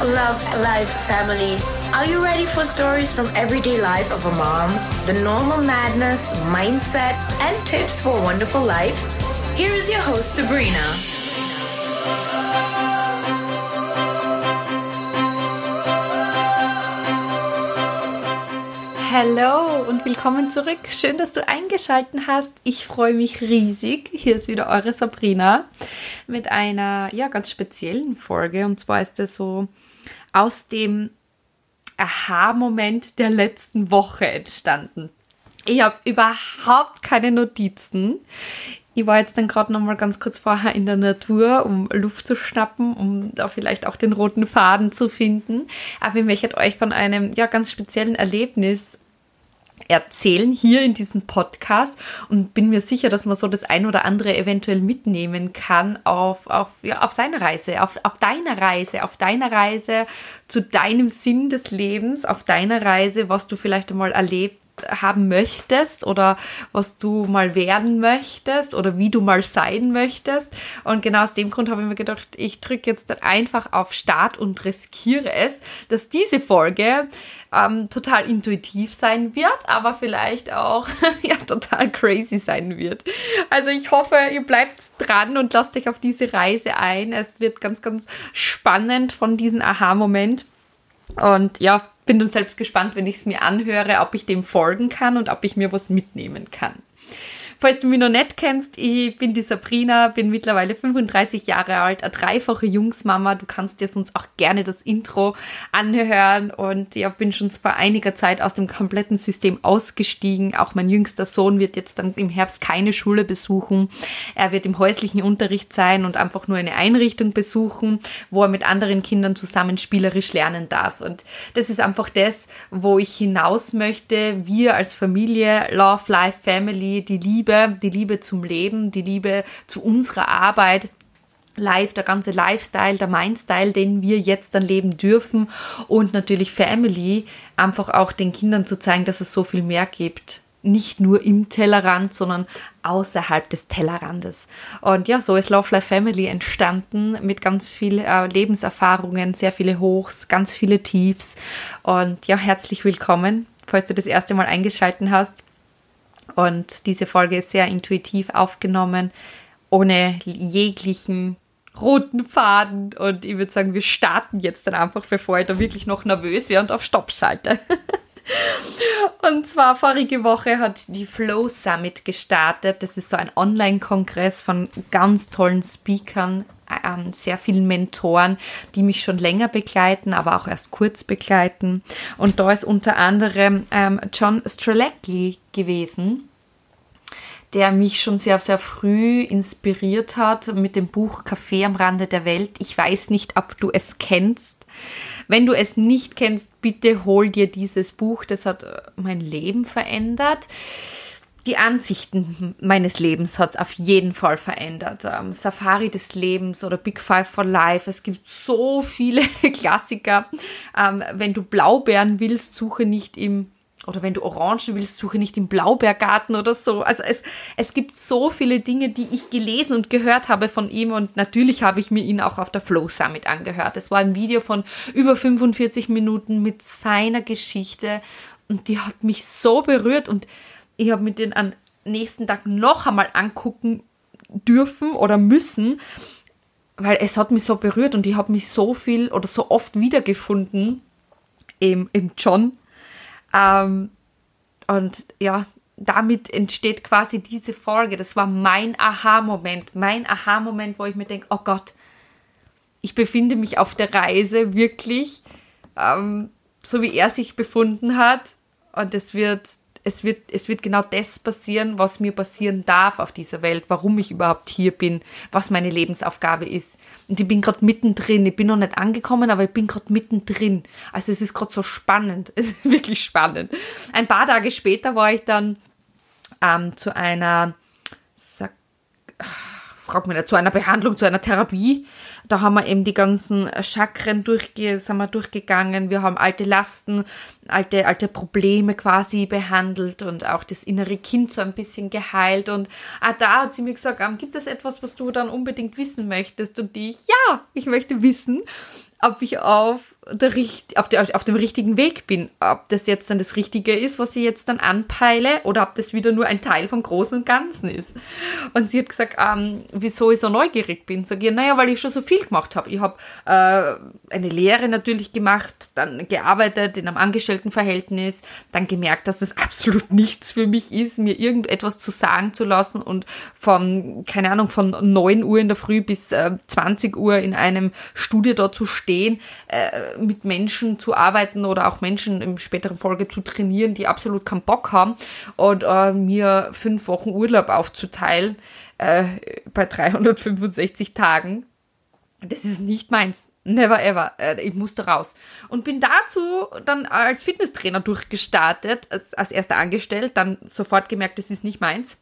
love life, family. Are you ready for stories from everyday life of a mom? The normal madness, mindset, and tips for a wonderful life? Here is your host, Sabrina. Hallo und willkommen zurück. Schön, dass du eingeschaltet hast. Ich freue mich riesig. Hier ist wieder eure Sabrina mit einer ja ganz speziellen Folge und zwar ist es so aus dem Aha-Moment der letzten Woche entstanden. Ich habe überhaupt keine Notizen. Ich war jetzt dann gerade noch mal ganz kurz vorher in der Natur, um Luft zu schnappen, um da vielleicht auch den roten Faden zu finden. Aber ich möchte euch von einem ja ganz speziellen Erlebnis erzählen hier in diesem Podcast und bin mir sicher, dass man so das ein oder andere eventuell mitnehmen kann auf, auf, ja, auf seine Reise, auf, auf deine Reise, auf deiner Reise zu deinem Sinn des Lebens, auf deiner Reise, was du vielleicht einmal erlebt haben möchtest oder was du mal werden möchtest oder wie du mal sein möchtest. Und genau aus dem Grund habe ich mir gedacht, ich drücke jetzt einfach auf Start und riskiere es, dass diese Folge ähm, total intuitiv sein wird, aber vielleicht auch ja total crazy sein wird. Also ich hoffe, ihr bleibt dran und lasst euch auf diese Reise ein. Es wird ganz, ganz spannend von diesem Aha-Moment. Und ja, bin dann selbst gespannt, wenn ich es mir anhöre, ob ich dem folgen kann und ob ich mir was mitnehmen kann. Falls du mich noch nicht kennst, ich bin die Sabrina, bin mittlerweile 35 Jahre alt, eine dreifache Jungsmama. Du kannst dir sonst auch gerne das Intro anhören und ja, bin schon vor einiger Zeit aus dem kompletten System ausgestiegen. Auch mein jüngster Sohn wird jetzt dann im Herbst keine Schule besuchen. Er wird im häuslichen Unterricht sein und einfach nur eine Einrichtung besuchen, wo er mit anderen Kindern zusammen spielerisch lernen darf. Und das ist einfach das, wo ich hinaus möchte. Wir als Familie, Love, Life, Family, die Liebe Liebe, die Liebe zum Leben, die Liebe zu unserer Arbeit, Life, der ganze Lifestyle, der Mindstyle, den wir jetzt dann leben dürfen und natürlich Family, einfach auch den Kindern zu zeigen, dass es so viel mehr gibt. Nicht nur im Tellerrand, sondern außerhalb des Tellerrandes. Und ja, so ist Love Life Family entstanden mit ganz viel äh, Lebenserfahrungen, sehr viele Hochs, ganz viele Tiefs. Und ja, herzlich willkommen, falls du das erste Mal eingeschaltet hast. Und diese Folge ist sehr intuitiv aufgenommen, ohne jeglichen roten Faden. Und ich würde sagen, wir starten jetzt dann einfach, bevor ich da wirklich noch nervös wäre und auf Stopp schalte. Und zwar vorige Woche hat die Flow Summit gestartet. Das ist so ein Online-Kongress von ganz tollen Speakern, ähm, sehr vielen Mentoren, die mich schon länger begleiten, aber auch erst kurz begleiten. Und da ist unter anderem ähm, John Strelacki gewesen der mich schon sehr, sehr früh inspiriert hat mit dem Buch Café am Rande der Welt. Ich weiß nicht, ob du es kennst. Wenn du es nicht kennst, bitte hol dir dieses Buch. Das hat äh, mein Leben verändert die Ansichten meines Lebens hat es auf jeden Fall verändert. Ähm, Safari des Lebens oder Big Five for Life. Es gibt so viele Klassiker. Ähm, wenn du Blaubeeren willst, suche nicht im oder wenn du Orangen willst, suche nicht im Blaubeergarten oder so. Also es, es gibt so viele Dinge, die ich gelesen und gehört habe von ihm und natürlich habe ich mir ihn auch auf der Flow Summit angehört. Es war ein Video von über 45 Minuten mit seiner Geschichte und die hat mich so berührt und ich habe mir den am nächsten Tag noch einmal angucken dürfen oder müssen, weil es hat mich so berührt und ich habe mich so viel oder so oft wiedergefunden im, im John. Ähm, und ja, damit entsteht quasi diese Folge. Das war mein Aha-Moment. Mein Aha-Moment, wo ich mir denke, oh Gott, ich befinde mich auf der Reise wirklich, ähm, so wie er sich befunden hat. Und es wird es wird, es wird genau das passieren, was mir passieren darf auf dieser Welt, warum ich überhaupt hier bin, was meine Lebensaufgabe ist. Und ich bin gerade mittendrin. Ich bin noch nicht angekommen, aber ich bin gerade mittendrin. Also es ist gerade so spannend. Es ist wirklich spannend. Ein paar Tage später war ich dann ähm, zu einer, sag, frag mich nicht, zu einer Behandlung, zu einer Therapie da haben wir eben die ganzen Chakren durchge sind wir durchgegangen. Wir haben alte Lasten, alte, alte Probleme quasi behandelt und auch das innere Kind so ein bisschen geheilt. Und ah, da hat sie mir gesagt, ähm, gibt es etwas, was du dann unbedingt wissen möchtest? Und ich, ja, ich möchte wissen. ob ich auf, der, auf, der, auf dem richtigen Weg bin. Ob das jetzt dann das Richtige ist, was ich jetzt dann anpeile, oder ob das wieder nur ein Teil vom Großen und Ganzen ist. Und sie hat gesagt, ähm, wieso ich so neugierig bin. Sag ich, naja, weil ich schon so viel gemacht habe. Ich habe äh, eine Lehre natürlich gemacht, dann gearbeitet in einem Angestelltenverhältnis, dann gemerkt, dass das absolut nichts für mich ist, mir irgendetwas zu sagen zu lassen und von, keine Ahnung, von 9 Uhr in der Früh bis äh, 20 Uhr in einem Studio dort zu stehen, äh, mit Menschen zu arbeiten oder auch Menschen im späteren Folge zu trainieren, die absolut keinen Bock haben und äh, mir fünf Wochen Urlaub aufzuteilen äh, bei 365 Tagen. Das ist nicht meins. Never ever. Äh, ich musste raus. Und bin dazu dann als Fitnesstrainer durchgestartet, als, als erster angestellt, dann sofort gemerkt, das ist nicht meins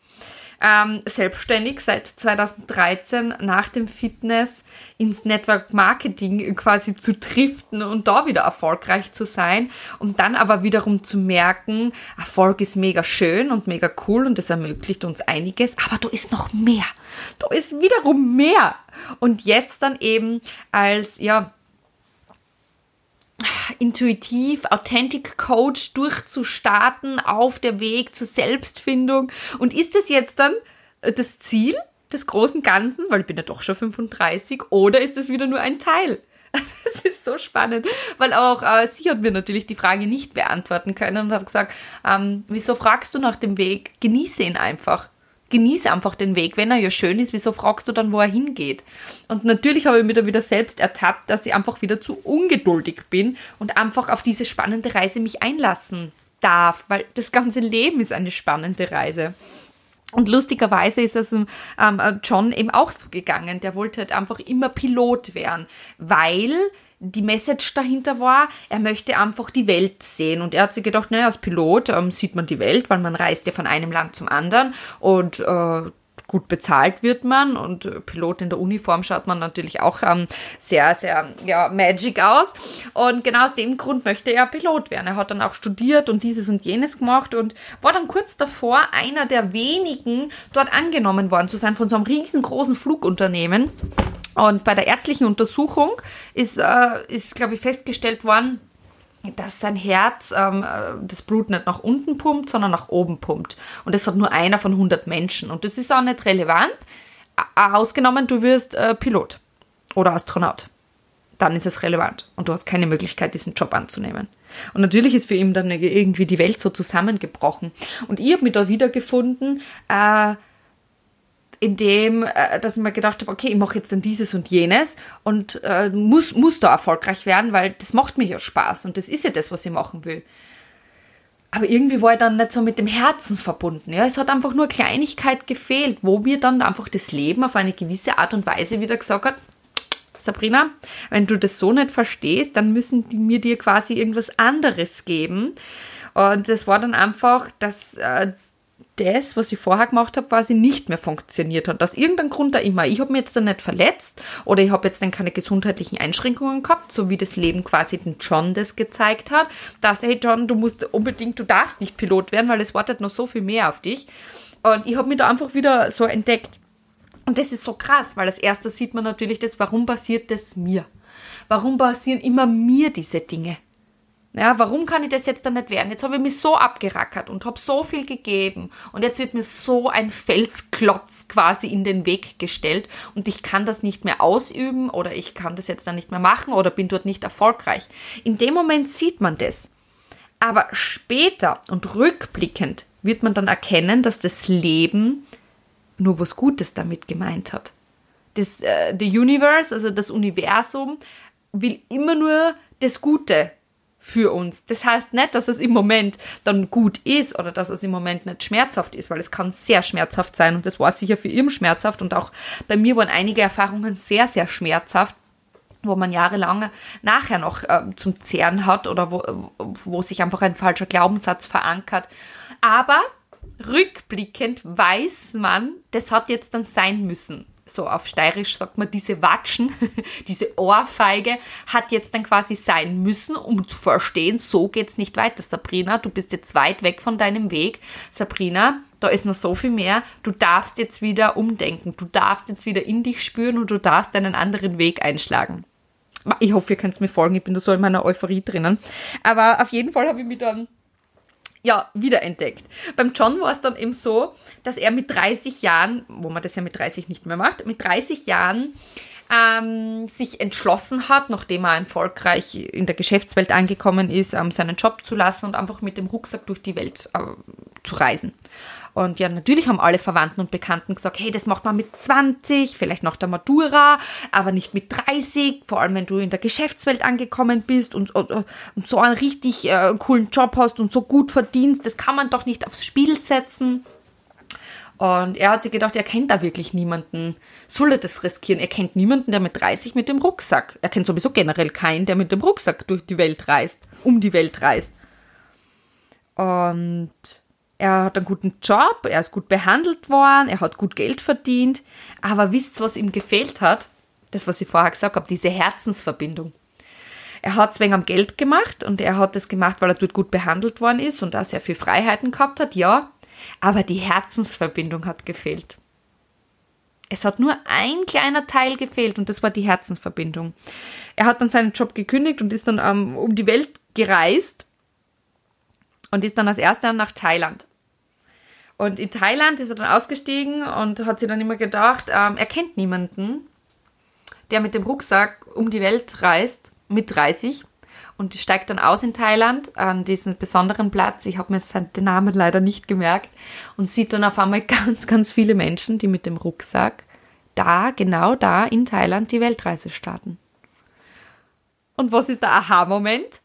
ähm, selbstständig seit 2013 nach dem Fitness ins Network Marketing quasi zu driften und da wieder erfolgreich zu sein, um dann aber wiederum zu merken, Erfolg ist mega schön und mega cool und das ermöglicht uns einiges, aber da ist noch mehr. Da ist wiederum mehr. Und jetzt dann eben als, ja, intuitiv, authentic Coach durchzustarten auf der Weg zur Selbstfindung. Und ist das jetzt dann äh, das Ziel des großen Ganzen, weil ich bin ja doch schon 35, oder ist das wieder nur ein Teil? Das ist so spannend, weil auch äh, sie hat mir natürlich die Frage nicht beantworten können und hat gesagt, ähm, wieso fragst du nach dem Weg? Genieße ihn einfach genieße einfach den Weg. Wenn er ja schön ist, wieso fragst du dann, wo er hingeht? Und natürlich habe ich mir da wieder selbst ertappt, dass ich einfach wieder zu ungeduldig bin und einfach auf diese spannende Reise mich einlassen darf, weil das ganze Leben ist eine spannende Reise. Und lustigerweise ist es ähm, John eben auch so gegangen. Der wollte halt einfach immer Pilot werden, weil die Message dahinter war, er möchte einfach die Welt sehen. Und er hat sich gedacht, naja, als Pilot ähm, sieht man die Welt, weil man reist ja von einem Land zum anderen und äh, gut bezahlt wird man und Pilot in der Uniform schaut man natürlich auch ähm, sehr, sehr ja, magic aus. Und genau aus dem Grund möchte er Pilot werden. Er hat dann auch studiert und dieses und jenes gemacht und war dann kurz davor, einer der wenigen dort angenommen worden zu sein von so einem riesengroßen Flugunternehmen. Und bei der ärztlichen Untersuchung ist, äh, ist glaube ich, festgestellt worden, dass sein Herz ähm, äh, das Blut nicht nach unten pumpt, sondern nach oben pumpt. Und das hat nur einer von 100 Menschen. Und das ist auch nicht relevant, ausgenommen, du wirst äh, Pilot oder Astronaut. Dann ist es relevant und du hast keine Möglichkeit, diesen Job anzunehmen. Und natürlich ist für ihn dann irgendwie die Welt so zusammengebrochen. Und ich habe mich da wiedergefunden, äh, in dem, äh, dass ich mir gedacht habe, okay, ich mache jetzt dann dieses und jenes und äh, muss, muss da erfolgreich werden, weil das macht mir ja Spaß und das ist ja das, was ich machen will. Aber irgendwie war ich dann nicht so mit dem Herzen verbunden. Ja, es hat einfach nur Kleinigkeit gefehlt, wo mir dann einfach das Leben auf eine gewisse Art und Weise wieder gesagt hat, Sabrina, wenn du das so nicht verstehst, dann müssen die mir dir quasi irgendwas anderes geben. Und es war dann einfach, dass äh, das, was ich vorher gemacht habe, quasi nicht mehr funktioniert hat. Aus irgendeinem Grund da immer. Ich habe mich jetzt dann nicht verletzt oder ich habe jetzt dann keine gesundheitlichen Einschränkungen gehabt, so wie das Leben quasi den John das gezeigt hat, dass, hey John, du musst unbedingt, du darfst nicht Pilot werden, weil es wartet noch so viel mehr auf dich. Und ich habe mich da einfach wieder so entdeckt. Und das ist so krass, weil als erstes sieht man natürlich das, warum passiert das mir? Warum passieren immer mir diese Dinge? Ja, warum kann ich das jetzt dann nicht werden? Jetzt habe ich mich so abgerackert und habe so viel gegeben und jetzt wird mir so ein Felsklotz quasi in den Weg gestellt und ich kann das nicht mehr ausüben oder ich kann das jetzt dann nicht mehr machen oder bin dort nicht erfolgreich. In dem Moment sieht man das. Aber später und rückblickend wird man dann erkennen, dass das Leben nur was Gutes damit gemeint hat. Das äh, the Universe, also das Universum, will immer nur das Gute für uns. Das heißt nicht, dass es im Moment dann gut ist oder dass es im Moment nicht schmerzhaft ist, weil es kann sehr schmerzhaft sein und das war sicher für ihn schmerzhaft und auch bei mir waren einige Erfahrungen sehr, sehr schmerzhaft wo man jahrelang nachher noch äh, zum Zehren hat oder wo, wo sich einfach ein falscher Glaubenssatz verankert. Aber rückblickend weiß man, das hat jetzt dann sein müssen so auf steirisch sagt man, diese Watschen, diese Ohrfeige hat jetzt dann quasi sein müssen, um zu verstehen, so geht's nicht weiter, Sabrina, du bist jetzt weit weg von deinem Weg. Sabrina, da ist noch so viel mehr. Du darfst jetzt wieder umdenken, du darfst jetzt wieder in dich spüren und du darfst einen anderen Weg einschlagen. Ich hoffe, ihr könnt mir folgen. Ich bin da so in meiner Euphorie drinnen. Aber auf jeden Fall habe ich mich dann ja, wiederentdeckt. Beim John war es dann eben so, dass er mit 30 Jahren, wo man das ja mit 30 nicht mehr macht, mit 30 Jahren ähm, sich entschlossen hat, nachdem er erfolgreich in der Geschäftswelt angekommen ist, ähm, seinen Job zu lassen und einfach mit dem Rucksack durch die Welt äh, zu reisen. Und ja, natürlich haben alle Verwandten und Bekannten gesagt, hey, das macht man mit 20, vielleicht nach der Matura, aber nicht mit 30, vor allem wenn du in der Geschäftswelt angekommen bist und, und, und so einen richtig äh, coolen Job hast und so gut verdienst, das kann man doch nicht aufs Spiel setzen. Und er hat sich gedacht, er kennt da wirklich niemanden. Soll er das riskieren? Er kennt niemanden, der mit 30 mit dem Rucksack. Er kennt sowieso generell keinen, der mit dem Rucksack durch die Welt reist, um die Welt reist. Und er hat einen guten Job, er ist gut behandelt worden, er hat gut Geld verdient. Aber wisst ihr, was ihm gefehlt hat? Das, was ich vorher gesagt habe, diese Herzensverbindung. Er hat es wegen am Geld gemacht und er hat es gemacht, weil er dort gut behandelt worden ist und da sehr viel Freiheiten gehabt hat, ja aber die Herzensverbindung hat gefehlt. Es hat nur ein kleiner Teil gefehlt und das war die Herzensverbindung. Er hat dann seinen Job gekündigt und ist dann ähm, um die Welt gereist und ist dann als erster nach Thailand. Und in Thailand ist er dann ausgestiegen und hat sich dann immer gedacht, ähm, er kennt niemanden, der mit dem Rucksack um die Welt reist, mit 30 und steigt dann aus in Thailand an diesen besonderen Platz. Ich habe mir den Namen leider nicht gemerkt und sieht dann auf einmal ganz, ganz viele Menschen, die mit dem Rucksack da, genau da in Thailand die Weltreise starten. Und was ist der Aha-Moment?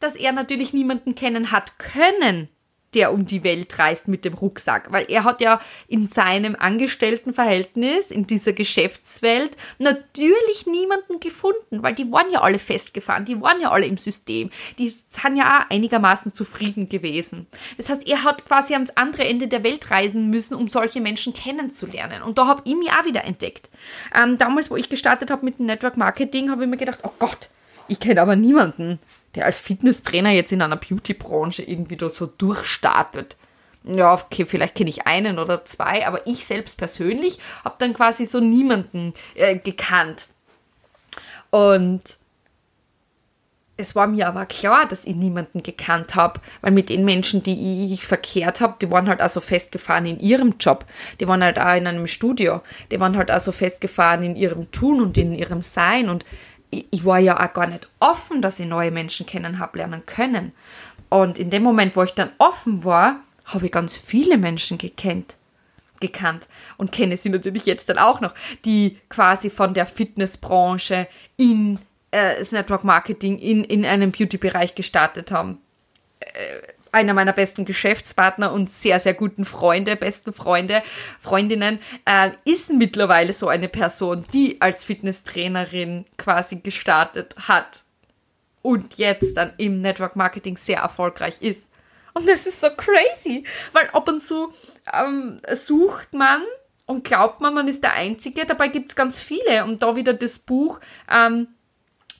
Dass er natürlich niemanden kennen hat können, der um die Welt reist mit dem Rucksack, weil er hat ja in seinem Angestelltenverhältnis, in dieser Geschäftswelt, natürlich niemanden gefunden, weil die waren ja alle festgefahren, die waren ja alle im System, die sind ja auch einigermaßen zufrieden gewesen. Das heißt, er hat quasi ans andere Ende der Welt reisen müssen, um solche Menschen kennenzulernen. Und da habe ich mich auch wieder entdeckt. Ähm, damals, wo ich gestartet habe mit dem Network Marketing, habe ich mir gedacht, oh Gott, ich kenne aber niemanden der als Fitnesstrainer jetzt in einer Beauty-Branche irgendwie dort so durchstartet. Ja, okay, vielleicht kenne ich einen oder zwei, aber ich selbst persönlich habe dann quasi so niemanden äh, gekannt. Und es war mir aber klar, dass ich niemanden gekannt habe, weil mit den Menschen, die ich verkehrt habe, die waren halt also festgefahren in ihrem Job, die waren halt auch in einem Studio, die waren halt also festgefahren in ihrem Tun und in ihrem Sein und ich war ja auch gar nicht offen, dass ich neue Menschen kennen habe lernen können. Und in dem Moment, wo ich dann offen war, habe ich ganz viele Menschen gekannt, gekannt und kenne sie natürlich jetzt dann auch noch, die quasi von der Fitnessbranche in äh, das Network Marketing in, in einem Beauty-Bereich gestartet haben. Äh, einer meiner besten Geschäftspartner und sehr, sehr guten Freunde, besten Freunde, Freundinnen, äh, ist mittlerweile so eine Person, die als Fitnesstrainerin quasi gestartet hat und jetzt dann im Network Marketing sehr erfolgreich ist. Und das ist so crazy, weil ab und zu ähm, sucht man und glaubt man, man ist der Einzige, dabei gibt es ganz viele. Und da wieder das Buch ähm,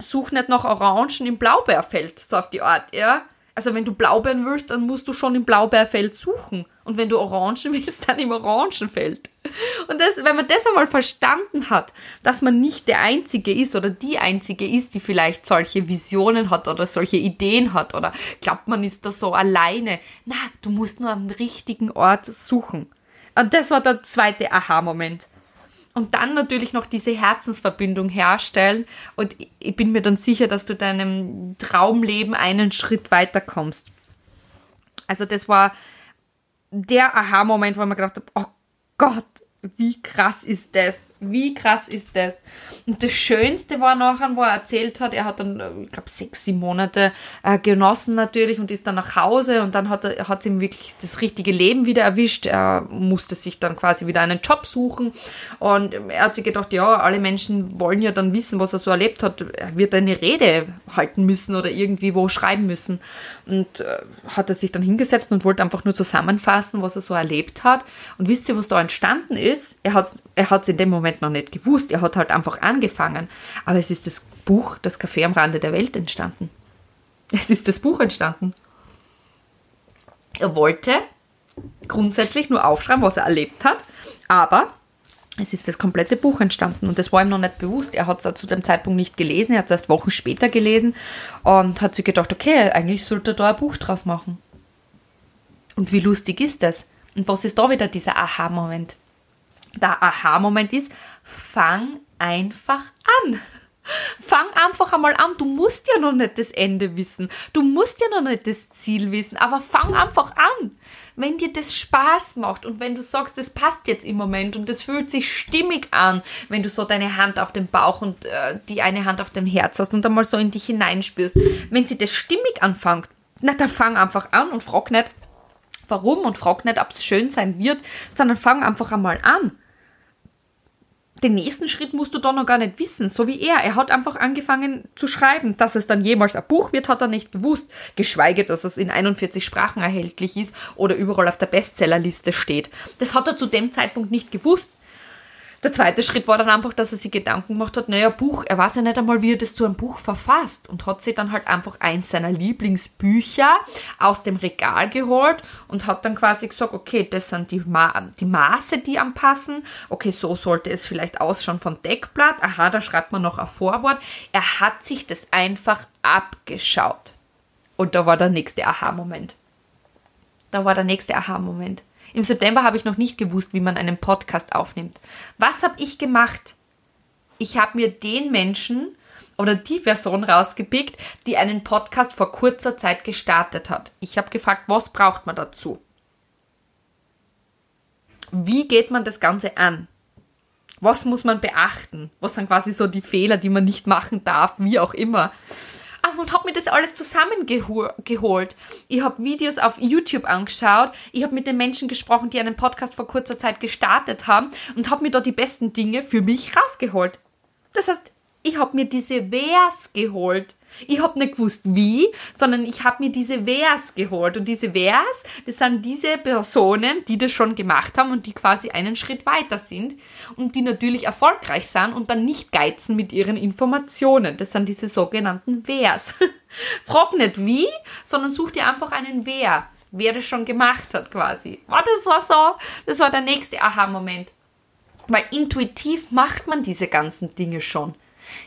Such nicht nach Orangen im Blaubeerfeld, so auf die Art, ja also wenn du Blaubeeren willst, dann musst du schon im Blaubeerfeld suchen. Und wenn du Orangen willst, dann im Orangenfeld. Und das, wenn man das einmal verstanden hat, dass man nicht der Einzige ist oder die Einzige ist, die vielleicht solche Visionen hat oder solche Ideen hat oder glaubt, man ist da so alleine. Na, du musst nur am richtigen Ort suchen. Und das war der zweite Aha-Moment und dann natürlich noch diese Herzensverbindung herstellen. Und ich bin mir dann sicher, dass du deinem Traumleben einen Schritt weiter kommst. Also das war der Aha-Moment, wo ich mir gedacht habe, oh Gott, wie krass ist das? Wie krass ist das? Und das Schönste war nachher, wo er erzählt hat, er hat dann, äh, ich glaube, sechs, sieben Monate äh, genossen natürlich und ist dann nach Hause und dann hat er hat ihm wirklich das richtige Leben wieder erwischt. Er musste sich dann quasi wieder einen Job suchen und er hat sich gedacht, ja, alle Menschen wollen ja dann wissen, was er so erlebt hat. Er wird eine Rede halten müssen oder irgendwie wo schreiben müssen. Und äh, hat er sich dann hingesetzt und wollte einfach nur zusammenfassen, was er so erlebt hat. Und wisst ihr, was da entstanden ist? ist, er hat es er in dem Moment noch nicht gewusst, er hat halt einfach angefangen. Aber es ist das Buch Das Café am Rande der Welt entstanden. Es ist das Buch entstanden. Er wollte grundsätzlich nur aufschreiben, was er erlebt hat, aber es ist das komplette Buch entstanden und das war ihm noch nicht bewusst. Er hat es zu dem Zeitpunkt nicht gelesen, er hat es erst Wochen später gelesen und hat sich gedacht, okay, eigentlich sollte er da ein Buch draus machen. Und wie lustig ist das? Und was ist da wieder dieser Aha-Moment? Der Aha-Moment ist, fang einfach an. Fang einfach einmal an. Du musst ja noch nicht das Ende wissen. Du musst ja noch nicht das Ziel wissen, aber fang einfach an. Wenn dir das Spaß macht und wenn du sagst, das passt jetzt im Moment und das fühlt sich stimmig an, wenn du so deine Hand auf dem Bauch und äh, die eine Hand auf dem Herz hast und einmal so in dich hineinspürst, wenn sie das stimmig anfängt, na dann fang einfach an und frag nicht, warum und frag nicht, ob es schön sein wird, sondern fang einfach einmal an den nächsten Schritt musst du da noch gar nicht wissen, so wie er. Er hat einfach angefangen zu schreiben. Dass es dann jemals ein Buch wird, hat er nicht gewusst. Geschweige, dass es in 41 Sprachen erhältlich ist oder überall auf der Bestsellerliste steht. Das hat er zu dem Zeitpunkt nicht gewusst. Der zweite Schritt war dann einfach, dass er sich Gedanken gemacht hat, naja, Buch, er weiß ja nicht einmal, wie er das zu einem Buch verfasst und hat sich dann halt einfach eins seiner Lieblingsbücher aus dem Regal geholt und hat dann quasi gesagt, okay, das sind die, Ma die Maße, die anpassen, okay, so sollte es vielleicht ausschauen vom Deckblatt, aha, da schreibt man noch ein Vorwort. Er hat sich das einfach abgeschaut. Und da war der nächste Aha-Moment. Da war der nächste Aha-Moment. Im September habe ich noch nicht gewusst, wie man einen Podcast aufnimmt. Was habe ich gemacht? Ich habe mir den Menschen oder die Person rausgepickt, die einen Podcast vor kurzer Zeit gestartet hat. Ich habe gefragt, was braucht man dazu? Wie geht man das Ganze an? Was muss man beachten? Was sind quasi so die Fehler, die man nicht machen darf, wie auch immer? Und habe mir das alles zusammengeholt. Ich habe Videos auf YouTube angeschaut, ich habe mit den Menschen gesprochen, die einen Podcast vor kurzer Zeit gestartet haben und habe mir da die besten Dinge für mich rausgeholt. Das heißt, ich habe mir diese Wers geholt. Ich habe nicht gewusst wie, sondern ich habe mir diese Wers geholt. Und diese Wers, das sind diese Personen, die das schon gemacht haben und die quasi einen Schritt weiter sind und die natürlich erfolgreich sind und dann nicht geizen mit ihren Informationen. Das sind diese sogenannten Wers. Frag nicht wie, sondern such dir einfach einen Wer, wer das schon gemacht hat quasi. Oh, das war so, das war der nächste Aha-Moment. Weil intuitiv macht man diese ganzen Dinge schon.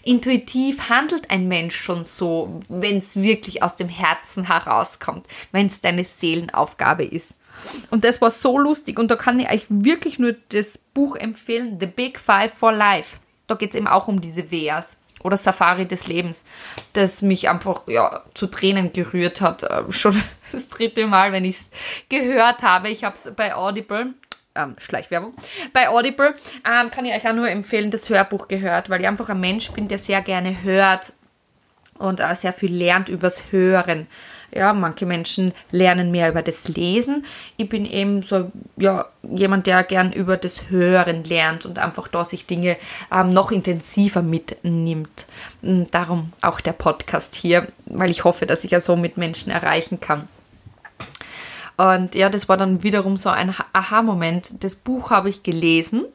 Intuitiv handelt ein Mensch schon so, wenn es wirklich aus dem Herzen herauskommt, wenn es deine Seelenaufgabe ist. Und das war so lustig und da kann ich euch wirklich nur das Buch empfehlen, The Big Five for Life. Da geht es eben auch um diese Weas oder Safari des Lebens, das mich einfach ja, zu Tränen gerührt hat. Äh, schon das dritte Mal, wenn ich es gehört habe. Ich habe es bei Audible ähm, Schleichwerbung. Bei Audible ähm, kann ich euch auch nur empfehlen, das Hörbuch gehört, weil ich einfach ein Mensch bin, der sehr gerne hört und äh, sehr viel lernt übers Hören. Ja, manche Menschen lernen mehr über das Lesen. Ich bin eben so, ja, jemand, der gern über das Hören lernt und einfach da sich Dinge ähm, noch intensiver mitnimmt. Und darum auch der Podcast hier, weil ich hoffe, dass ich ja so mit Menschen erreichen kann. Und ja, das war dann wiederum so ein Aha-Moment. Das Buch habe ich gelesen.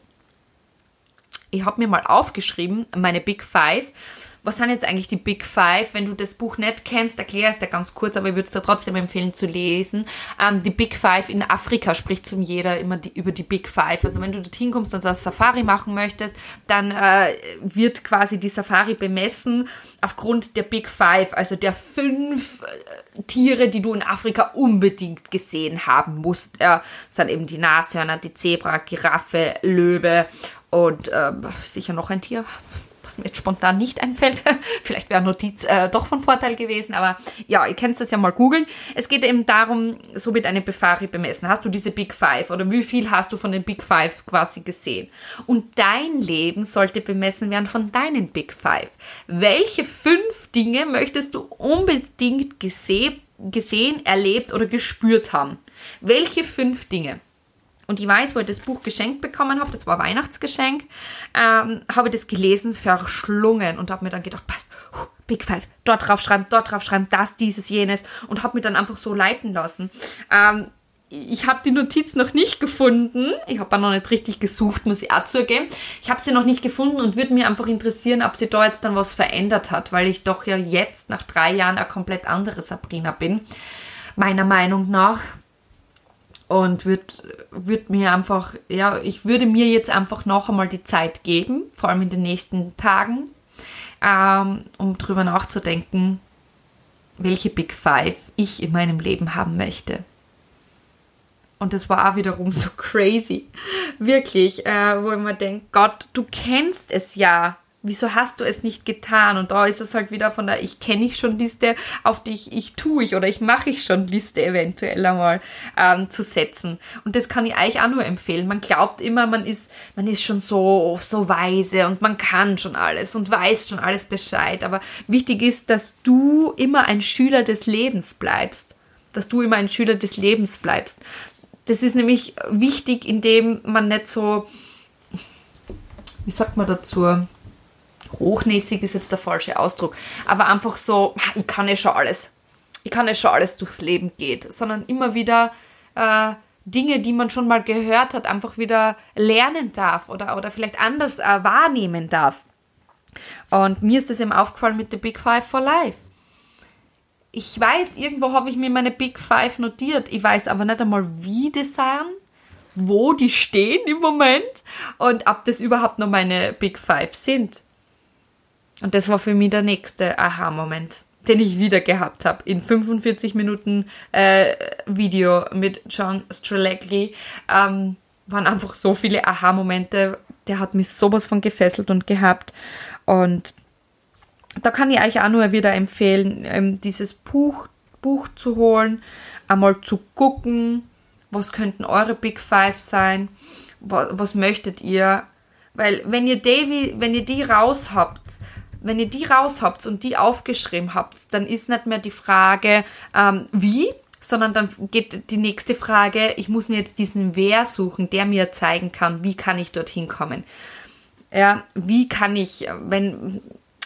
Ich habe mir mal aufgeschrieben, meine Big Five was sind jetzt eigentlich die Big Five? Wenn du das Buch nicht kennst, erkläre es dir ganz kurz, aber ich würde es dir trotzdem empfehlen zu lesen. Ähm, die Big Five in Afrika spricht zum jeder immer die, über die Big Five. Also wenn du dorthin kommst und das Safari machen möchtest, dann äh, wird quasi die Safari bemessen aufgrund der Big Five, also der fünf äh, Tiere, die du in Afrika unbedingt gesehen haben musst. Ja, das sind eben die Nashörner, die Zebra, Giraffe, Löwe und äh, sicher noch ein Tier was mir jetzt spontan nicht einfällt. Vielleicht wäre Notiz äh, doch von Vorteil gewesen, aber ja, ihr könnt das ja mal googeln. Es geht eben darum, so wird eine Befari bemessen. Hast du diese Big Five oder wie viel hast du von den Big Five quasi gesehen? Und dein Leben sollte bemessen werden von deinen Big Five. Welche fünf Dinge möchtest du unbedingt gesehen, gesehen, erlebt oder gespürt haben? Welche fünf Dinge? Und ich weiß, wo ich das Buch geschenkt bekommen habe, das war Weihnachtsgeschenk, ähm, habe ich das gelesen, verschlungen und habe mir dann gedacht, passt, huh, Big Five, dort drauf schreiben, dort drauf schreiben, das, dieses, jenes und habe mich dann einfach so leiten lassen. Ähm, ich habe die Notiz noch nicht gefunden. Ich habe noch nicht richtig gesucht, muss ich auch zugeben. Ich habe sie noch nicht gefunden und würde mir einfach interessieren, ob sie da jetzt dann was verändert hat, weil ich doch ja jetzt nach drei Jahren eine komplett andere Sabrina bin. Meiner Meinung nach. Und würde würd mir einfach, ja, ich würde mir jetzt einfach noch einmal die Zeit geben, vor allem in den nächsten Tagen, ähm, um drüber nachzudenken, welche Big Five ich in meinem Leben haben möchte. Und das war auch wiederum so crazy. Wirklich, äh, wo ich mir denke, Gott, du kennst es ja. Wieso hast du es nicht getan? Und da ist es halt wieder von der Ich kenne ich schon Liste auf die ich, ich tue ich oder ich mache ich schon Liste eventuell einmal ähm, zu setzen. Und das kann ich euch auch nur empfehlen. Man glaubt immer, man ist, man ist schon so, so weise und man kann schon alles und weiß schon alles Bescheid. Aber wichtig ist, dass du immer ein Schüler des Lebens bleibst. Dass du immer ein Schüler des Lebens bleibst. Das ist nämlich wichtig, indem man nicht so, wie sagt man dazu, hochnäsig ist jetzt der falsche Ausdruck, aber einfach so, ich kann ja schon alles, ich kann ja schon alles durchs Leben geht, sondern immer wieder äh, Dinge, die man schon mal gehört hat, einfach wieder lernen darf oder, oder vielleicht anders äh, wahrnehmen darf. Und mir ist das eben aufgefallen mit der Big Five for Life ich weiß, irgendwo habe ich mir meine Big Five notiert. Ich weiß aber nicht einmal, wie die sind, wo die stehen im Moment und ob das überhaupt noch meine Big Five sind. Und das war für mich der nächste Aha-Moment, den ich wieder gehabt habe. In 45 Minuten äh, Video mit John Strelacki ähm, waren einfach so viele Aha-Momente. Der hat mich sowas von gefesselt und gehabt. Und da kann ich euch auch nur wieder empfehlen, ähm, dieses Buch, Buch zu holen, einmal zu gucken, was könnten eure Big Five sein, was, was möchtet ihr, weil wenn ihr Davy, wenn ihr die raus habt, wenn ihr die raus habt und die aufgeschrieben habt, dann ist nicht mehr die Frage, ähm, wie, sondern dann geht die nächste Frage, ich muss mir jetzt diesen Wer suchen, der mir zeigen kann, wie kann ich dorthin kommen. Ja, wie kann ich, wenn,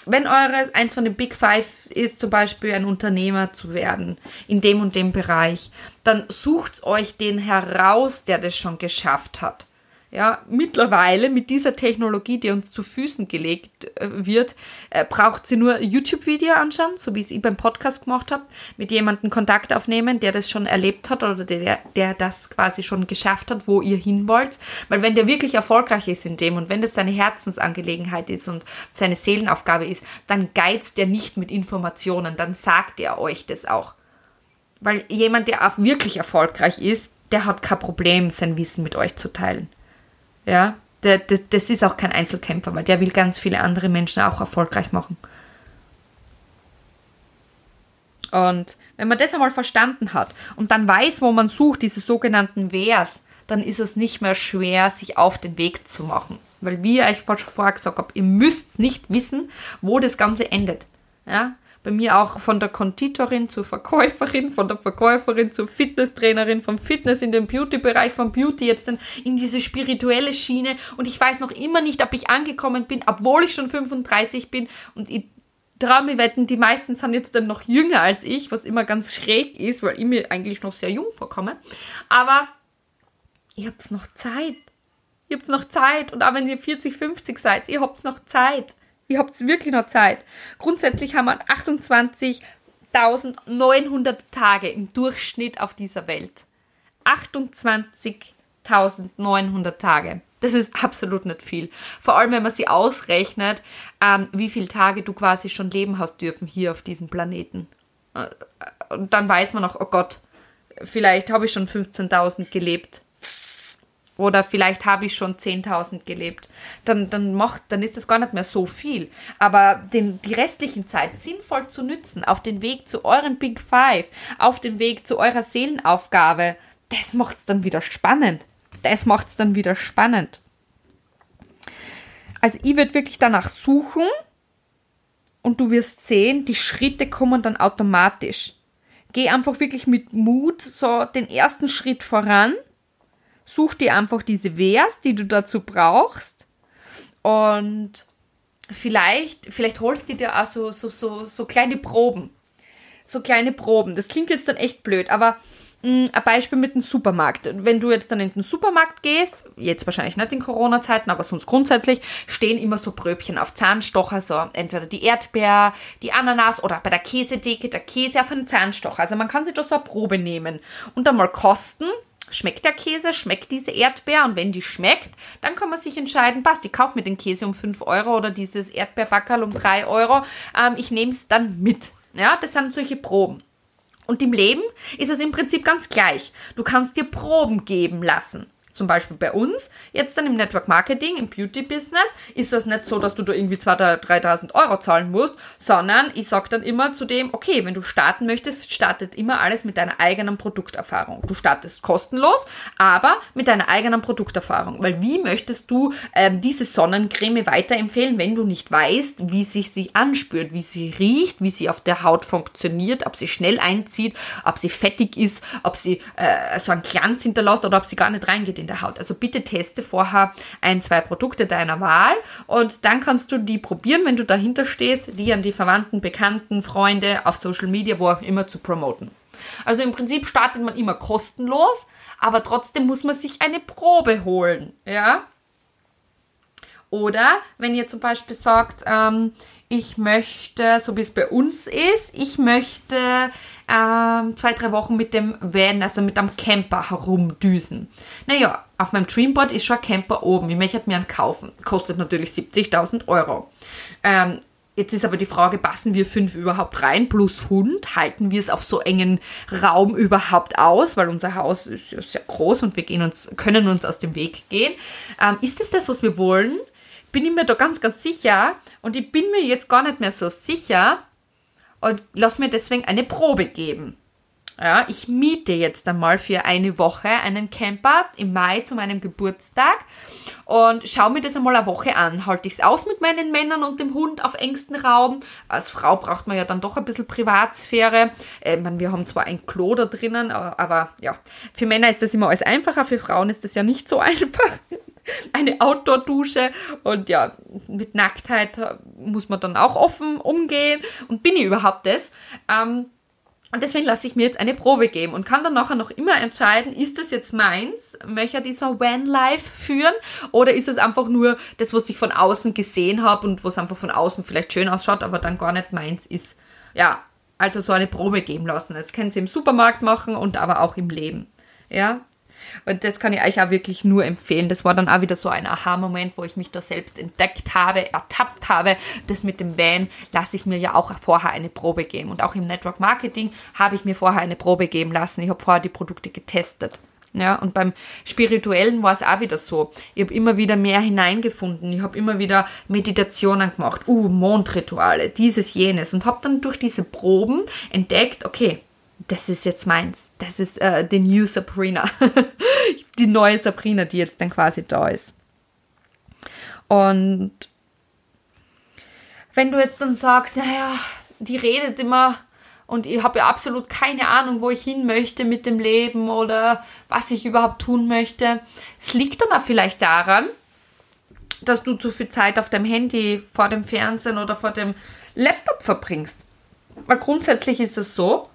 wenn eure eins von den Big Five ist, zum Beispiel ein Unternehmer zu werden in dem und dem Bereich, dann sucht euch den heraus, der das schon geschafft hat. Ja, mittlerweile mit dieser Technologie, die uns zu Füßen gelegt äh, wird, äh, braucht sie nur YouTube-Video anschauen, so wie es ich beim Podcast gemacht habe, mit jemandem Kontakt aufnehmen, der das schon erlebt hat oder der, der das quasi schon geschafft hat, wo ihr hin wollt. Weil wenn der wirklich erfolgreich ist in dem und wenn das seine Herzensangelegenheit ist und seine Seelenaufgabe ist, dann geizt er nicht mit Informationen, dann sagt er euch das auch. Weil jemand, der auch wirklich erfolgreich ist, der hat kein Problem, sein Wissen mit euch zu teilen. Ja, der, der, das ist auch kein Einzelkämpfer, weil der will ganz viele andere Menschen auch erfolgreich machen. Und wenn man das einmal verstanden hat und dann weiß, wo man sucht, diese sogenannten Wehrs, dann ist es nicht mehr schwer, sich auf den Weg zu machen. Weil, wie ich vorher gesagt habe, ihr müsst nicht wissen, wo das Ganze endet. Ja? Bei mir auch von der Konditorin zur Verkäuferin, von der Verkäuferin zur Fitnesstrainerin, vom Fitness in den Beauty-Bereich, vom Beauty jetzt dann in diese spirituelle Schiene und ich weiß noch immer nicht, ob ich angekommen bin, obwohl ich schon 35 bin und ich traue mir wetten, die meisten sind jetzt dann noch jünger als ich, was immer ganz schräg ist, weil ich mir eigentlich noch sehr jung vorkomme, aber ihr habt noch Zeit. Ihr habt noch Zeit und auch wenn ihr 40, 50 seid, ihr habt noch Zeit. Ihr habt wirklich noch Zeit. Grundsätzlich haben wir 28.900 Tage im Durchschnitt auf dieser Welt. 28.900 Tage. Das ist absolut nicht viel. Vor allem, wenn man sie ausrechnet, ähm, wie viele Tage du quasi schon leben hast dürfen hier auf diesem Planeten. Äh, und dann weiß man auch, oh Gott, vielleicht habe ich schon 15.000 gelebt oder vielleicht habe ich schon 10.000 gelebt, dann, dann, macht, dann ist das gar nicht mehr so viel. Aber den, die restlichen Zeit sinnvoll zu nützen, auf den Weg zu euren Big Five, auf den Weg zu eurer Seelenaufgabe, das macht es dann wieder spannend. Das macht es dann wieder spannend. Also ich würde wirklich danach suchen und du wirst sehen, die Schritte kommen dann automatisch. Geh einfach wirklich mit Mut so den ersten Schritt voran Such dir einfach diese Wehrs, die du dazu brauchst. Und vielleicht, vielleicht holst du dir auch so, so, so, so kleine Proben. So kleine Proben. Das klingt jetzt dann echt blöd, aber mh, mm, ein Beispiel mit dem Supermarkt. Wenn du jetzt dann in den Supermarkt gehst, jetzt wahrscheinlich nicht in Corona-Zeiten, aber sonst grundsätzlich, stehen immer so Bröbchen auf Zahnstocher, so entweder die Erdbeer, die Ananas oder bei der Käsedecke der Käse auf einen Zahnstocher. Also man kann sich da so eine Probe nehmen und dann mal kosten Schmeckt der Käse? Schmeckt diese Erdbeer? Und wenn die schmeckt, dann kann man sich entscheiden, passt, ich kaufe mir den Käse um 5 Euro oder dieses Erdbeerbackerl um 3 Euro. Ähm, ich nehme es dann mit. Ja, das sind solche Proben. Und im Leben ist es im Prinzip ganz gleich. Du kannst dir Proben geben lassen zum Beispiel bei uns, jetzt dann im Network Marketing, im Beauty Business, ist das nicht so, dass du da irgendwie 2.000, 3.000 Euro zahlen musst, sondern ich sag dann immer zu dem, okay, wenn du starten möchtest, startet immer alles mit deiner eigenen Produkterfahrung. Du startest kostenlos, aber mit deiner eigenen Produkterfahrung. Weil wie möchtest du ähm, diese Sonnencreme weiterempfehlen, wenn du nicht weißt, wie sich sie anspürt, wie sie riecht, wie sie auf der Haut funktioniert, ob sie schnell einzieht, ob sie fettig ist, ob sie äh, so einen Glanz hinterlässt oder ob sie gar nicht reingeht in der Haut. Also bitte teste vorher ein, zwei Produkte deiner Wahl und dann kannst du die probieren, wenn du dahinter stehst, die an die Verwandten, Bekannten, Freunde auf Social Media, wo auch immer zu promoten. Also im Prinzip startet man immer kostenlos, aber trotzdem muss man sich eine Probe holen, ja. Oder wenn ihr zum Beispiel sagt, ähm, ich möchte, so wie es bei uns ist, ich möchte ähm, zwei, drei Wochen mit dem Van, also mit einem Camper herumdüsen. Naja, auf meinem Dreamboard ist schon ein Camper oben. Ich möchte mir einen kaufen. Kostet natürlich 70.000 Euro. Ähm, Jetzt ist aber die Frage, passen wir fünf überhaupt rein plus Hund? Halten wir es auf so engen Raum überhaupt aus? Weil unser Haus ist ja sehr groß und wir gehen uns, können uns aus dem Weg gehen. Ähm, ist es das, was wir wollen? Bin ich mir da ganz, ganz sicher. Und ich bin mir jetzt gar nicht mehr so sicher, und lass mir deswegen eine Probe geben. Ja, ich miete jetzt einmal für eine Woche einen Camper im Mai zu meinem Geburtstag und schaue mir das einmal eine Woche an. Halte ich es aus mit meinen Männern und dem Hund auf engstem Raum? Als Frau braucht man ja dann doch ein bisschen Privatsphäre. Äh, meine, wir haben zwar ein Klo da drinnen, aber, aber ja, für Männer ist das immer alles einfacher, für Frauen ist das ja nicht so einfach eine Outdoor-Dusche und ja, mit Nacktheit muss man dann auch offen umgehen und bin ich überhaupt das? Ähm, und deswegen lasse ich mir jetzt eine Probe geben und kann dann nachher noch immer entscheiden, ist das jetzt meins? Möchte ich dieser Van-Life führen? Oder ist es einfach nur das, was ich von außen gesehen habe und was einfach von außen vielleicht schön ausschaut, aber dann gar nicht meins ist? Ja, also so eine Probe geben lassen. Das können Sie im Supermarkt machen und aber auch im Leben. Ja, und das kann ich euch auch wirklich nur empfehlen. Das war dann auch wieder so ein Aha-Moment, wo ich mich da selbst entdeckt habe, ertappt habe. Das mit dem Van lasse ich mir ja auch vorher eine Probe geben. Und auch im Network Marketing habe ich mir vorher eine Probe geben lassen. Ich habe vorher die Produkte getestet. Ja, und beim Spirituellen war es auch wieder so. Ich habe immer wieder mehr hineingefunden. Ich habe immer wieder Meditationen gemacht. Uh, Mondrituale, dieses, jenes. Und habe dann durch diese Proben entdeckt, okay, das ist jetzt meins. Das ist äh, die New Sabrina. die neue Sabrina, die jetzt dann quasi da ist. Und wenn du jetzt dann sagst, naja, die redet immer und ich habe ja absolut keine Ahnung, wo ich hin möchte mit dem Leben oder was ich überhaupt tun möchte. Es liegt dann auch vielleicht daran, dass du zu viel Zeit auf dem Handy, vor dem Fernsehen oder vor dem Laptop verbringst. Weil grundsätzlich ist es so,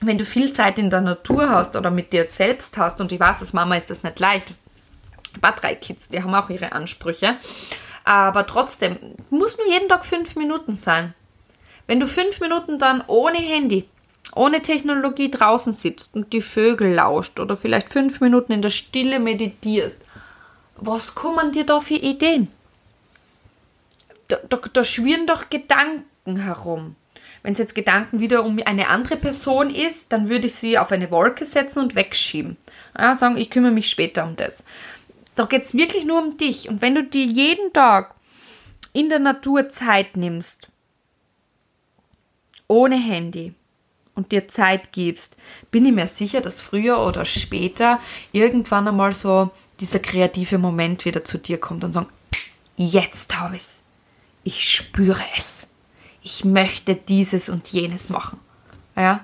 wenn du viel Zeit in der Natur hast oder mit dir selbst hast, und ich weiß, als Mama ist das nicht leicht, ein drei Kids, die haben auch ihre Ansprüche, aber trotzdem, muss nur jeden Tag fünf Minuten sein. Wenn du fünf Minuten dann ohne Handy, ohne Technologie draußen sitzt und die Vögel lauscht oder vielleicht fünf Minuten in der Stille meditierst, was kommen dir da für Ideen? Da, da, da schwirren doch Gedanken herum. Wenn es jetzt Gedanken wieder um eine andere Person ist, dann würde ich sie auf eine Wolke setzen und wegschieben. Ja, sagen, ich kümmere mich später um das. Da geht es wirklich nur um dich. Und wenn du dir jeden Tag in der Natur Zeit nimmst, ohne Handy, und dir Zeit gibst, bin ich mir sicher, dass früher oder später irgendwann einmal so dieser kreative Moment wieder zu dir kommt und sagt, jetzt habe ich es. Ich spüre es ich möchte dieses und jenes machen. Ja.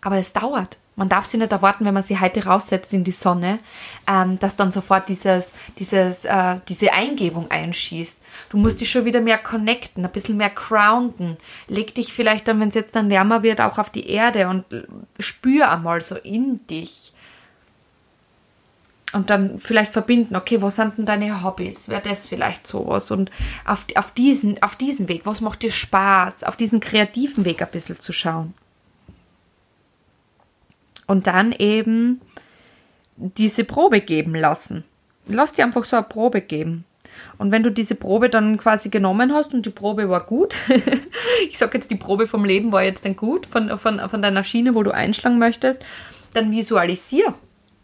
Aber es dauert. Man darf sie nicht erwarten, wenn man sie heute raussetzt in die Sonne, ähm, dass dann sofort dieses, dieses, äh, diese Eingebung einschießt. Du musst dich schon wieder mehr connecten, ein bisschen mehr grounden. Leg dich vielleicht dann, wenn es jetzt dann wärmer wird, auch auf die Erde und spür einmal so in dich und dann vielleicht verbinden, okay, was sind denn deine Hobbys? Wäre das vielleicht sowas? Und auf, auf, diesen, auf diesen Weg, was macht dir Spaß? Auf diesen kreativen Weg ein bisschen zu schauen. Und dann eben diese Probe geben lassen. Lass dir einfach so eine Probe geben. Und wenn du diese Probe dann quasi genommen hast und die Probe war gut, ich sage jetzt, die Probe vom Leben war jetzt dann gut, von, von, von deiner Schiene, wo du einschlagen möchtest, dann visualisier.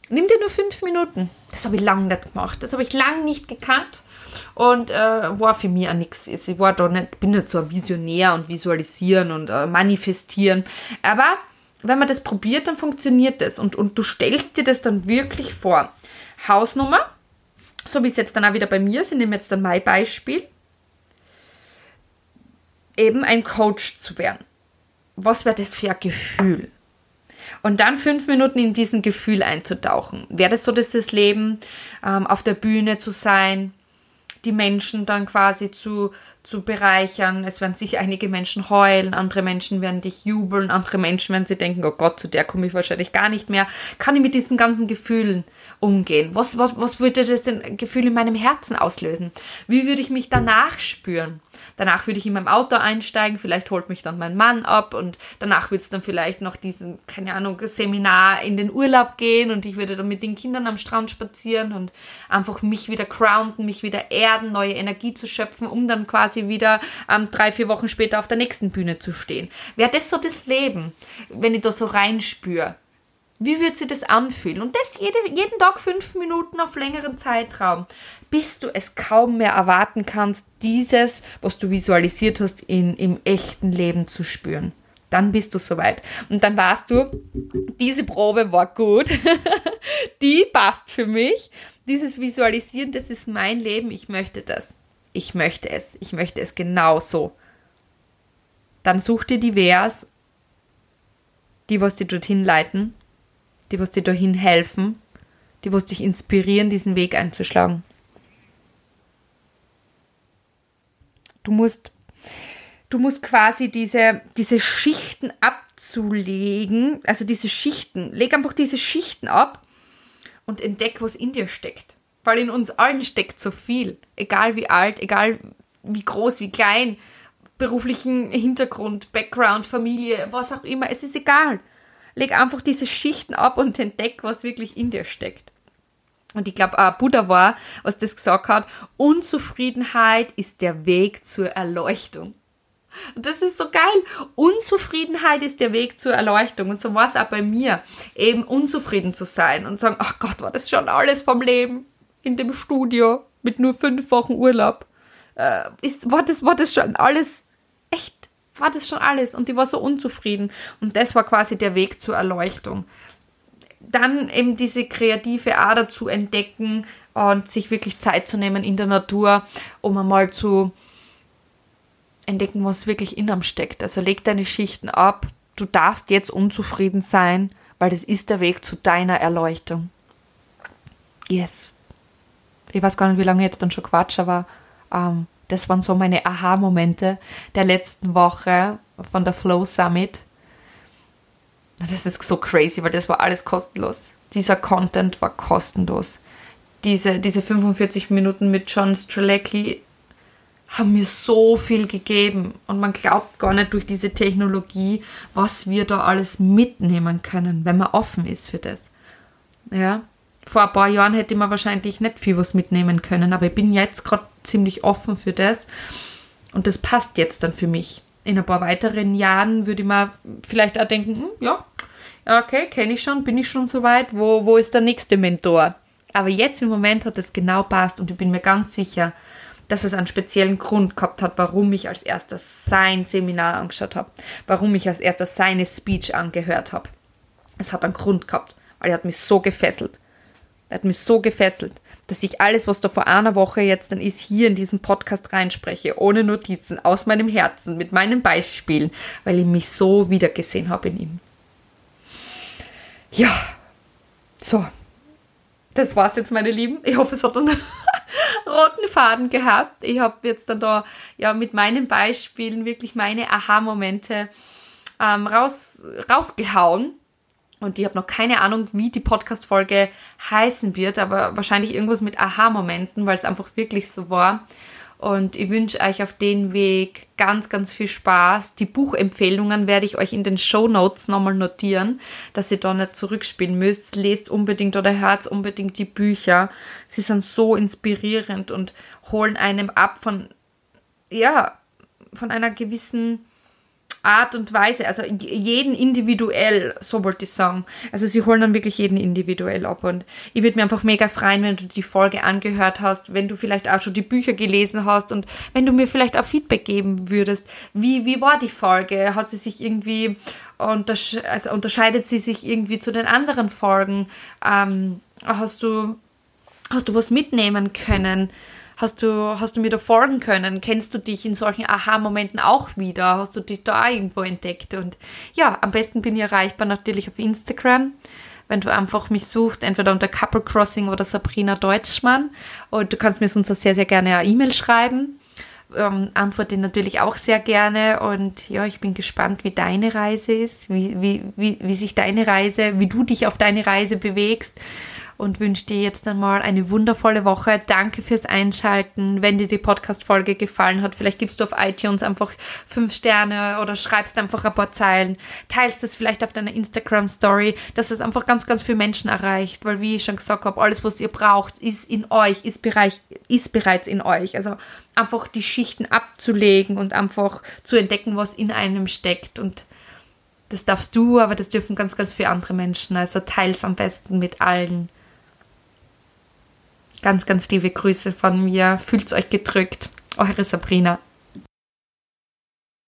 Nimm dir nur fünf Minuten. Das habe ich lange nicht gemacht. Das habe ich lange nicht gekannt und äh, war für mich auch nichts. Ich war da nicht, bin nicht so ein Visionär und visualisieren und äh, manifestieren. Aber wenn man das probiert, dann funktioniert das und, und du stellst dir das dann wirklich vor. Hausnummer, so wie es jetzt dann auch wieder bei mir ist, ich nehme jetzt dann mein Beispiel, eben ein Coach zu werden. Was wäre das für ein Gefühl? Und dann fünf Minuten in diesen Gefühl einzutauchen. Wäre das so dieses Leben, ähm, auf der Bühne zu sein, die Menschen dann quasi zu, zu bereichern. Es werden sich einige Menschen heulen, andere Menschen werden dich jubeln, andere Menschen werden sich denken, oh Gott, zu der komme ich wahrscheinlich gar nicht mehr. Kann ich mit diesen ganzen Gefühlen umgehen? Was, was, was würde das denn Gefühl in meinem Herzen auslösen? Wie würde ich mich danach spüren? Danach würde ich in meinem Auto einsteigen, vielleicht holt mich dann mein Mann ab und danach wird es dann vielleicht noch diesen, keine Ahnung, Seminar in den Urlaub gehen und ich würde dann mit den Kindern am Strand spazieren und einfach mich wieder grounden, mich wieder erden, neue Energie zu schöpfen, um dann quasi wieder ähm, drei, vier Wochen später auf der nächsten Bühne zu stehen. Wäre das so das Leben, wenn ich da so reinspüre? Wie wird sich das anfühlen? Und das jede, jeden Tag fünf Minuten auf längeren Zeitraum, bis du es kaum mehr erwarten kannst, dieses, was du visualisiert hast, in, im echten Leben zu spüren. Dann bist du soweit. Und dann weißt du, diese Probe war gut. Die passt für mich. Dieses Visualisieren, das ist mein Leben. Ich möchte das. Ich möchte es. Ich möchte es genau so. Dann such dir die Vers, die was dir dorthin leiten die was dir dahin helfen, die was dich inspirieren, diesen Weg einzuschlagen. Du musst, du musst quasi diese, diese Schichten abzulegen, also diese Schichten, leg einfach diese Schichten ab und entdeck, was in dir steckt. Weil in uns allen steckt so viel. Egal wie alt, egal wie groß, wie klein, beruflichen Hintergrund, Background, Familie, was auch immer, es ist egal leg einfach diese Schichten ab und entdeck, was wirklich in dir steckt. Und ich glaube, Buddha war, was das gesagt hat, Unzufriedenheit ist der Weg zur Erleuchtung. Und das ist so geil. Unzufriedenheit ist der Weg zur Erleuchtung. Und so war es auch bei mir, eben unzufrieden zu sein und sagen, ach Gott, war das schon alles vom Leben in dem Studio mit nur fünf Wochen Urlaub. Äh, ist, war, das, war das schon alles echt war das schon alles und die war so unzufrieden. Und das war quasi der Weg zur Erleuchtung. Dann eben diese kreative Ader zu entdecken und sich wirklich Zeit zu nehmen in der Natur, um einmal zu entdecken, was wirklich in einem steckt. Also leg deine Schichten ab. Du darfst jetzt unzufrieden sein, weil das ist der Weg zu deiner Erleuchtung. Yes. Ich weiß gar nicht, wie lange jetzt dann schon Quatsch, aber ähm, das waren so meine Aha-Momente der letzten Woche von der Flow Summit. Das ist so crazy, weil das war alles kostenlos. Dieser Content war kostenlos. Diese, diese 45 Minuten mit John Strelecki haben mir so viel gegeben. Und man glaubt gar nicht durch diese Technologie, was wir da alles mitnehmen können, wenn man offen ist für das. Ja, vor ein paar Jahren hätte man wahrscheinlich nicht viel was mitnehmen können, aber ich bin jetzt gerade ziemlich offen für das und das passt jetzt dann für mich. In ein paar weiteren Jahren würde ich mir vielleicht auch denken, hm, ja, okay, kenne ich schon, bin ich schon soweit, wo, wo ist der nächste Mentor? Aber jetzt im Moment hat es genau passt und ich bin mir ganz sicher, dass es einen speziellen Grund gehabt hat, warum ich als erstes sein Seminar angeschaut habe, warum ich als erstes seine Speech angehört habe. Es hat einen Grund gehabt, weil er hat mich so gefesselt. Er hat mich so gefesselt, dass ich alles, was da vor einer Woche jetzt dann ist, hier in diesen Podcast reinspreche, ohne Notizen, aus meinem Herzen, mit meinen Beispielen, weil ich mich so wiedergesehen habe in ihm. Ja, so. Das war's jetzt, meine Lieben. Ich hoffe, es hat einen roten Faden gehabt. Ich habe jetzt dann da ja mit meinen Beispielen wirklich meine Aha-Momente ähm, raus, rausgehauen und ich habe noch keine Ahnung, wie die Podcast-Folge heißen wird, aber wahrscheinlich irgendwas mit Aha-Momenten, weil es einfach wirklich so war. Und ich wünsche euch auf den Weg ganz, ganz viel Spaß. Die Buchempfehlungen werde ich euch in den Show Notes nochmal notieren, dass ihr da nicht zurückspielen müsst. Lest unbedingt oder hört unbedingt die Bücher. Sie sind so inspirierend und holen einem ab von, ja, von einer gewissen Art und Weise, also jeden individuell, so wollte ich sagen. Also sie holen dann wirklich jeden individuell ab und ich würde mir einfach mega freuen, wenn du die Folge angehört hast, wenn du vielleicht auch schon die Bücher gelesen hast und wenn du mir vielleicht auch Feedback geben würdest. Wie, wie war die Folge? Hat sie sich irgendwie, untersche also unterscheidet sie sich irgendwie zu den anderen Folgen? Ähm, hast du, hast du was mitnehmen können? Hast du, hast du mir da folgen können? Kennst du dich in solchen Aha-Momenten auch wieder? Hast du dich da irgendwo entdeckt? Und ja, am besten bin ich erreichbar natürlich auf Instagram wenn du einfach mich suchst, entweder unter Couple Crossing oder Sabrina Deutschmann. Und du kannst mir sonst auch sehr, sehr gerne eine E-Mail schreiben. Ähm, antworte natürlich auch sehr gerne. Und ja, ich bin gespannt, wie deine Reise ist, wie, wie, wie, wie sich deine Reise, wie du dich auf deine Reise bewegst und wünsche dir jetzt einmal eine wundervolle Woche. Danke fürs Einschalten. Wenn dir die Podcast-Folge gefallen hat, vielleicht gibst du auf iTunes einfach fünf Sterne oder schreibst einfach ein paar Zeilen, teilst es vielleicht auf deiner Instagram-Story, dass es einfach ganz, ganz viele Menschen erreicht, weil wie ich schon gesagt habe, alles, was ihr braucht, ist in euch, ist, Bereich, ist bereits in euch. Also einfach die Schichten abzulegen und einfach zu entdecken, was in einem steckt und das darfst du, aber das dürfen ganz, ganz viele andere Menschen. Also teils am besten mit allen. Ganz, ganz liebe Grüße von mir. Fühlt's euch gedrückt. Eure Sabrina.